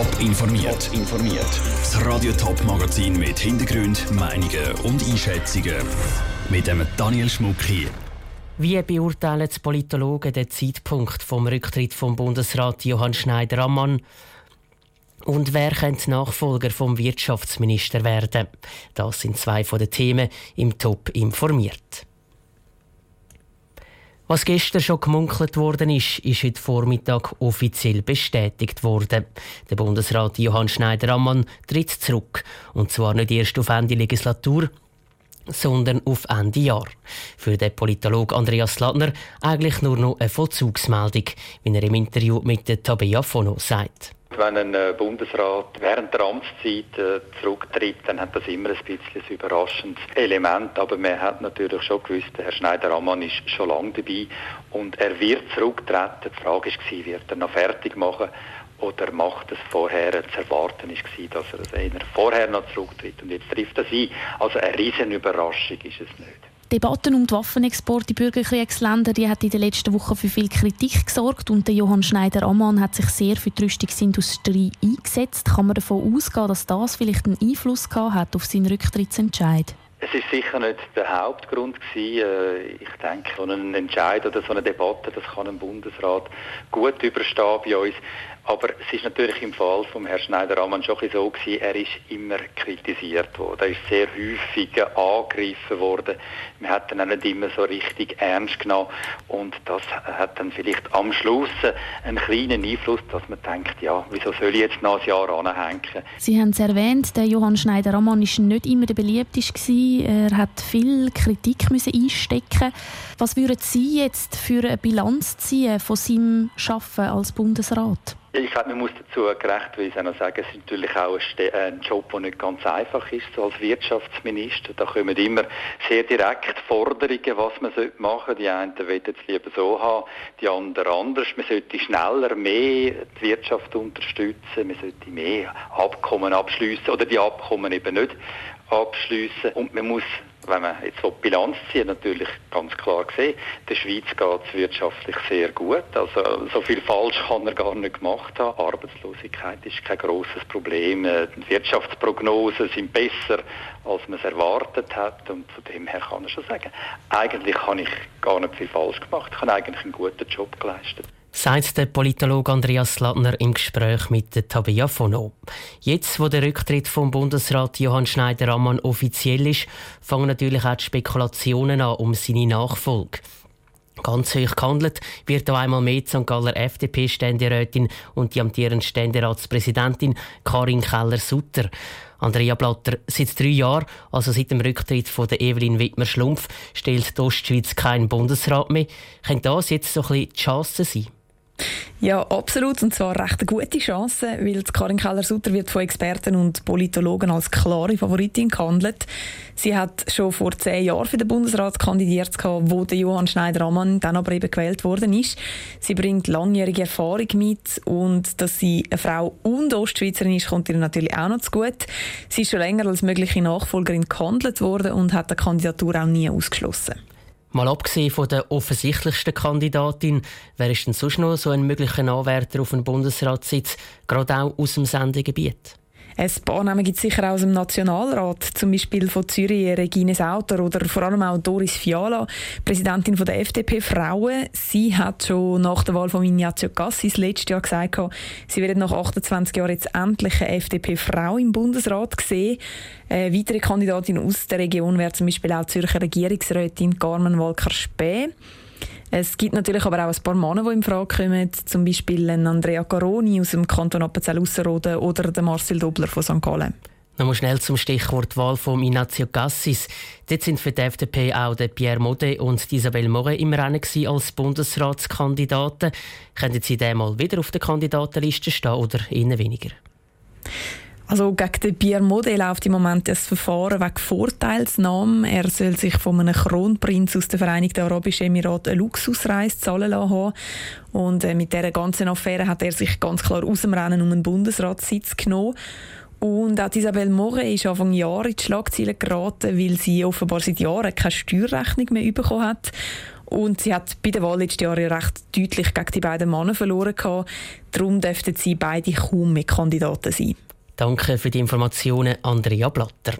Top informiert. informiert. Das Radio Top Magazin mit Hintergrund, Meinungen und Einschätzungen mit dem Daniel Schmuck hier. Wie beurteilen die Politologen den Zeitpunkt vom Rücktritt vom Bundesrat Johann Schneider-Ammann? Und wer könnte Nachfolger vom Wirtschaftsminister werden? Das sind zwei von den Themen im Top informiert. Was gestern schon gemunkelt worden ist, ist heute Vormittag offiziell bestätigt worden. Der Bundesrat Johann Schneider-Ammann tritt zurück. Und zwar nicht erst auf Ende Legislatur, sondern auf Ende Jahr. Für den Politolog Andreas Ladner eigentlich nur noch eine Vollzugsmeldung, wie er im Interview mit der Tabea Fono sagt. Wenn ein äh, Bundesrat während der Amtszeit äh, zurücktritt, dann hat das immer ein bisschen ein überraschendes Element. Aber man hat natürlich schon gewusst, Herr Schneider-Ammann ist schon lange dabei und er wird zurücktreten. Die Frage war, wird er noch fertig machen oder macht es vorher zu erwarten ist dass er eher vorher noch zurücktritt und jetzt trifft er sie. Also eine riesen Überraschung ist es nicht. Debatten um die Waffenexporte in Bürgerkriegsländer die hat in den letzten Wochen für viel Kritik gesorgt und der Johann Schneider-Ammann hat sich sehr für die Rüstungsindustrie eingesetzt. Kann man davon ausgehen, dass das vielleicht einen Einfluss gehabt hat auf seinen Rücktrittsentscheid? Es ist sicher nicht der Hauptgrund gewesen. Äh, ich denke, so ein Entscheid oder so eine Debatte, das kann ein Bundesrat gut überstehen bei uns. Aber es ist natürlich im Fall von Herrn Schneider-Ammann schon so gewesen, er ist immer kritisiert worden. Er ist sehr häufig angegriffen worden. Man hat ihn auch nicht immer so richtig ernst genommen. Und das hat dann vielleicht am Schluss einen kleinen Einfluss, dass man denkt, ja, wieso soll ich jetzt noch ein Jahr anhängen? Sie haben es erwähnt, der Johann Schneider-Ammann war nicht immer der beliebteste. Er hat viel Kritik müssen einstecken Was würden Sie jetzt für eine Bilanz ziehen von seinem Arbeiten als Bundesrat? Ich glaube, man muss dazu gerechtweise noch sagen, es ist natürlich auch ein Job, der nicht ganz einfach ist, so als Wirtschaftsminister. Da kommen immer sehr direkt Forderungen, was man machen sollte. Die einen wollen es lieber so haben, die anderen anders. Man sollte schneller mehr die Wirtschaft unterstützen, man sollte mehr Abkommen abschließen oder die Abkommen eben nicht abschließen. Und man muss wenn man jetzt so Bilanz zieht, natürlich ganz klar gesehen, der Schweiz geht es wirtschaftlich sehr gut. Also so viel falsch kann er gar nicht gemacht haben. Arbeitslosigkeit ist kein großes Problem. Äh, die Wirtschaftsprognosen sind besser, als man es erwartet hat. Und von dem her kann er schon sagen, eigentlich habe ich gar nicht viel falsch gemacht. Ich habe eigentlich einen guten Job geleistet sagt der Politologe Andreas Lattner im Gespräch mit der Tabea Fono. Jetzt, wo der Rücktritt vom Bundesrat Johann Schneider-Ammann offiziell ist, fangen natürlich auch die Spekulationen an um seine Nachfolge. Ganz hoch gehandelt wird auch einmal mehr die St. Galler FDP-Ständerätin und die amtierende Ständeratspräsidentin Karin Keller-Sutter. Andrea Blatter, seit drei Jahren, also seit dem Rücktritt von der Evelyn Wittmer-Schlumpf, stellt die Ostschweiz keinen Bundesrat mehr. Könnte das jetzt so ein bisschen die Chance sein? Ja, absolut. Und zwar recht eine gute Chance, weil Karin Keller-Sutter wird von Experten und Politologen als klare Favoritin gehandelt. Sie hat schon vor zehn Jahren für den Bundesrat kandidiert, wo der Johann Schneider-Ammann dann aber eben gewählt worden ist. Sie bringt langjährige Erfahrung mit und dass sie eine Frau und Ostschweizerin ist, kommt ihr natürlich auch noch zu gut. Sie ist schon länger als mögliche Nachfolgerin gehandelt worden und hat die Kandidatur auch nie ausgeschlossen. Mal abgesehen von der offensichtlichsten Kandidatin, wer ist denn sonst noch so ein möglicher Anwärter auf den Bundesratssitz, gerade auch aus dem Sendegebiet? Ein paar Namen gibt es sicher auch aus dem Nationalrat, zum Beispiel von Zürich Regine Sauter oder vor allem auch Doris Fiala, Präsidentin von der FDP Frauen. Sie hat schon nach der Wahl von Ignazio Cassis letztes Jahr gesagt, sie wird nach 28 Jahren jetzt endlich eine FDP-Frau im Bundesrat sehen. Eine weitere Kandidatin aus der Region wäre zum Beispiel auch Zürcher Regierungsrätin Carmen Walker-Späh. Es gibt natürlich aber auch ein paar Männer, die in Frage kommen, zum Beispiel Andrea Caroni aus dem Kanton Appenzell-Ausserrhoden oder Marcel Dobler von St. Gallen. Nochmal schnell zum Stichwort Wahl von Ignazio Gassis. Dort sind für die FDP auch Pierre Mode und Isabelle Moret im Rennen als Bundesratskandidaten. Können Sie den mal wieder auf der Kandidatenliste stehen oder eher weniger? Also gegen den Pierre Modé läuft im Moment das Verfahren wegen Vorteilsnahme. Er soll sich von einem Kronprinz aus den Vereinigten Arabischen Emiraten eine Luxusreise zahlen lassen Und äh, mit dieser ganzen Affäre hat er sich ganz klar aus dem Rennen um einen Bundesratssitz genommen. Und auch Isabelle Moret ist Anfang Jahr in die Schlagzeilen geraten, weil sie offenbar seit Jahren keine Steuerrechnung mehr bekommen hat. Und sie hat bei der Wahl letztes Jahr recht deutlich gegen die beiden Männer verloren. Darum dürften sie beide kaum mit Kandidaten sein. Danke für die Informationen, Andrea Blatter.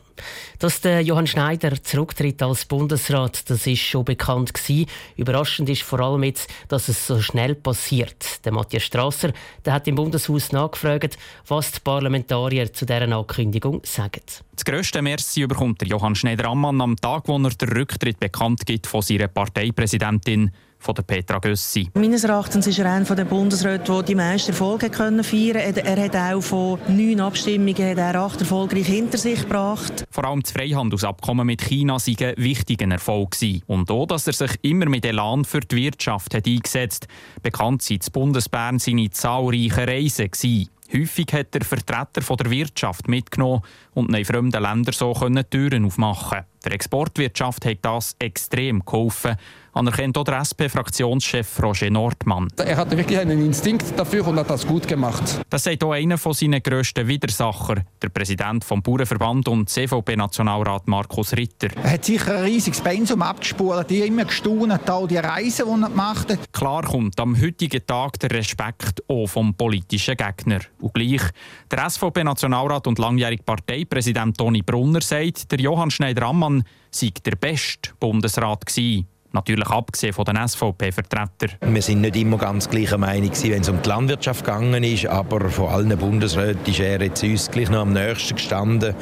Dass der Johann Schneider zurücktritt als Bundesrat, das ist schon bekannt gewesen. Überraschend ist vor allem jetzt, dass es so schnell passiert. Der Matthias Strasser, der hat im Bundeshaus nachgefragt, was die Parlamentarier zu dieser Ankündigung sagen. Das grösste Merci bekommt der Johann Schneider-Ammann am Tag, wo er den Rücktritt bekannt gibt von seiner Parteipräsidentin von der Petra Gössi. Meines Erachtens ist er einer der Bundesräte, der die meisten Erfolge können feiern konnte. Er hat auch von neun Abstimmungen er acht erfolgreich hinter sich gebracht. Vor allem das Freihandelsabkommen mit China sei ein wichtiger Erfolg gewesen. Und auch, dass er sich immer mit Elan für die Wirtschaft hat eingesetzt Bekannt sind in Bundesbern seine zahlreichen Reisen gewesen. Häufig hat er Vertreter von der Wirtschaft mitgenommen und in fremden Ländern so Türen aufmachen. Der Exportwirtschaft hat das extrem geholfen, anerkennt auch der SP-Fraktionschef Roger Nordmann. Er hatte wirklich einen Instinkt dafür und hat das gut gemacht. Das sagt auch einer von seinen grössten Widersacher, der Präsident vom Bauernverband und CVP-Nationalrat Markus Ritter. Er hat sicher ein riesiges Pensum abgespult, die immer gestaunt, all die Reisen, die er machte. Klar kommt am heutigen Tag der Respekt auch vom politischen Gegner. Und gleich, der SVP-Nationalrat und langjährige Parteipräsident Toni Brunner sagt, der Johann Schneider-Ammann sei der beste Bundesrat gewesen. Natürlich abgesehen von den SVP-Vertretern. Wir sind nicht immer ganz gleicher Meinung, wenn es um die Landwirtschaft gegangen ist, aber von allen Bundesräten ist er jetzt uns gleich noch am nächsten gestanden,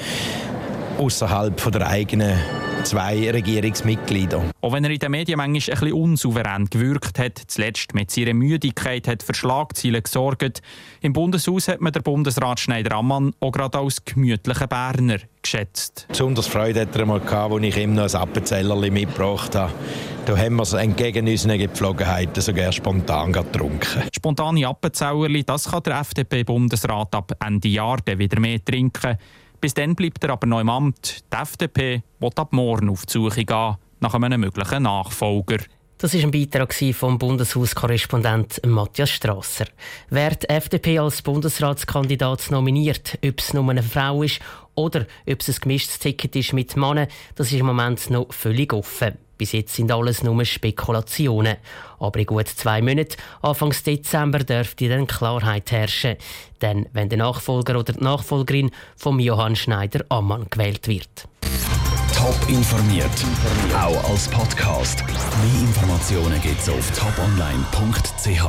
außerhalb der eigenen zwei Regierungsmitglieder. Auch wenn er in den Medien manchmal ein bisschen unsouverän gewirkt hat, zuletzt mit seiner Müdigkeit hat für Schlagzeilen gesorgt. Im Bundeshaus hat man den Bundesrat Schneider-Ammann auch gerade als gemütlichen Berner geschätzt. Besonders Freude hat er einmal gehabt, als ich ihm noch ein Appenzellerli mitgebracht habe. Da haben wir es entgegen unseren Gepflogenheiten sogar spontan getrunken. Spontane Appenzellerli, das kann der FDP-Bundesrat ab Ende Jahr wieder mehr trinken. Bis dann bleibt er aber noch im Amt. Die FDP will ab morgen auf die Suche gehen nach einem möglichen Nachfolger. Das war ein Beitrag vom Bundeshauskorrespondent Matthias Strasser. Wer die FDP als Bundesratskandidat nominiert, ob es nur eine Frau ist oder ob es ein gemischtes Ticket ist mit Männern, das ist im Moment noch völlig offen. Bis jetzt sind alles nur Spekulationen. Aber in gut zwei Monaten, Anfang Dezember, dürfte dann Klarheit herrschen. Denn wenn der Nachfolger oder die Nachfolgerin von Johann Schneider Ammann gewählt wird. Top informiert, auch als Podcast. Mehr Informationen gibt es auf toponline.ch.